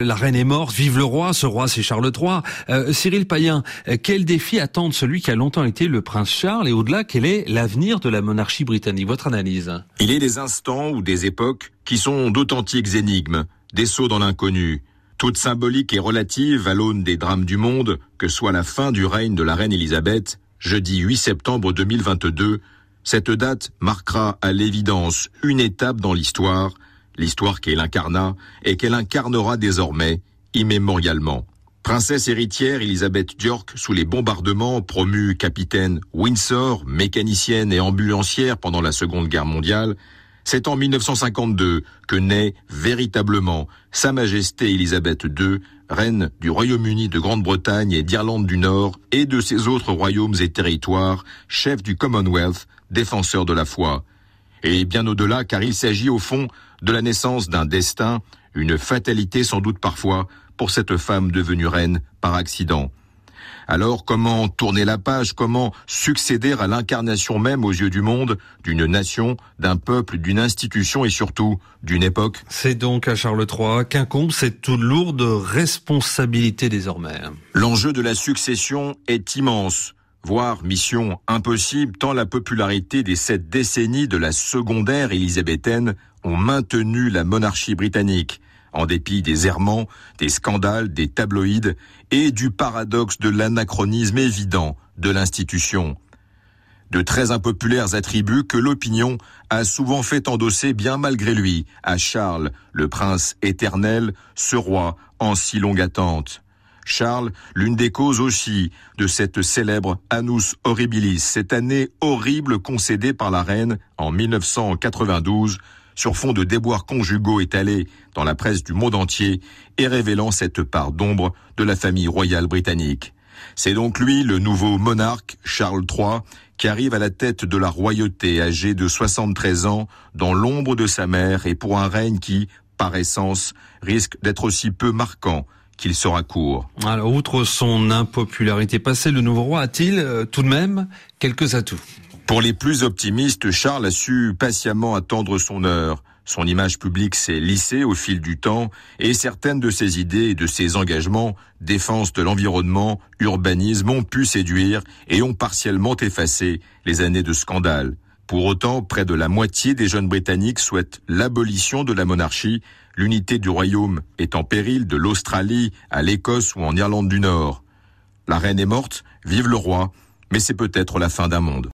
La reine est morte, vive le roi, ce roi c'est Charles III. Euh, Cyril Payen, euh, quel défi attend celui qui a longtemps été le prince Charles et au-delà, quel est l'avenir de la monarchie britannique? Votre analyse. Il est des instants ou des époques qui sont d'authentiques énigmes, des sauts dans l'inconnu, toute symbolique et relative à l'aune des drames du monde, que soit la fin du règne de la reine Élisabeth, jeudi 8 septembre 2022, cette date marquera à l'évidence une étape dans l'histoire, l'histoire qu'elle incarna et qu'elle incarnera désormais immémorialement. Princesse héritière Elisabeth York sous les bombardements, promue capitaine Windsor, mécanicienne et ambulancière pendant la Seconde Guerre mondiale, c'est en 1952 que naît véritablement Sa Majesté Elisabeth II, reine du Royaume-Uni de Grande-Bretagne et d'Irlande du Nord et de ses autres royaumes et territoires, chef du Commonwealth, défenseur de la foi. Et bien au-delà car il s'agit au fond de la naissance d'un destin, une fatalité sans doute parfois pour cette femme devenue reine par accident. Alors comment tourner la page, comment succéder à l'incarnation même aux yeux du monde d'une nation, d'un peuple, d'une institution et surtout d'une époque? C'est donc à Charles III qu'incombe cette toute lourde responsabilité désormais. L'enjeu de la succession est immense voire mission impossible tant la popularité des sept décennies de la secondaire élisabéthaine ont maintenu la monarchie britannique, en dépit des errements, des scandales, des tabloïds et du paradoxe de l'anachronisme évident de l'institution. De très impopulaires attributs que l'opinion a souvent fait endosser bien malgré lui à Charles, le prince éternel, ce roi en si longue attente. Charles, l'une des causes aussi de cette célèbre Annus Horribilis, cette année horrible concédée par la reine en 1992 sur fond de déboires conjugaux étalés dans la presse du monde entier et révélant cette part d'ombre de la famille royale britannique. C'est donc lui, le nouveau monarque, Charles III, qui arrive à la tête de la royauté âgé de 73 ans, dans l'ombre de sa mère et pour un règne qui, par essence, risque d'être aussi peu marquant qu'il sera court. Alors, outre son impopularité passée, le nouveau roi a-t-il euh, tout de même quelques atouts? Pour les plus optimistes, Charles a su patiemment attendre son heure. Son image publique s'est lissée au fil du temps et certaines de ses idées et de ses engagements, défense de l'environnement, urbanisme, ont pu séduire et ont partiellement effacé les années de scandale. Pour autant, près de la moitié des jeunes Britanniques souhaitent l'abolition de la monarchie, l'unité du royaume est en péril de l'Australie à l'Écosse ou en Irlande du Nord. La reine est morte, vive le roi, mais c'est peut-être la fin d'un monde.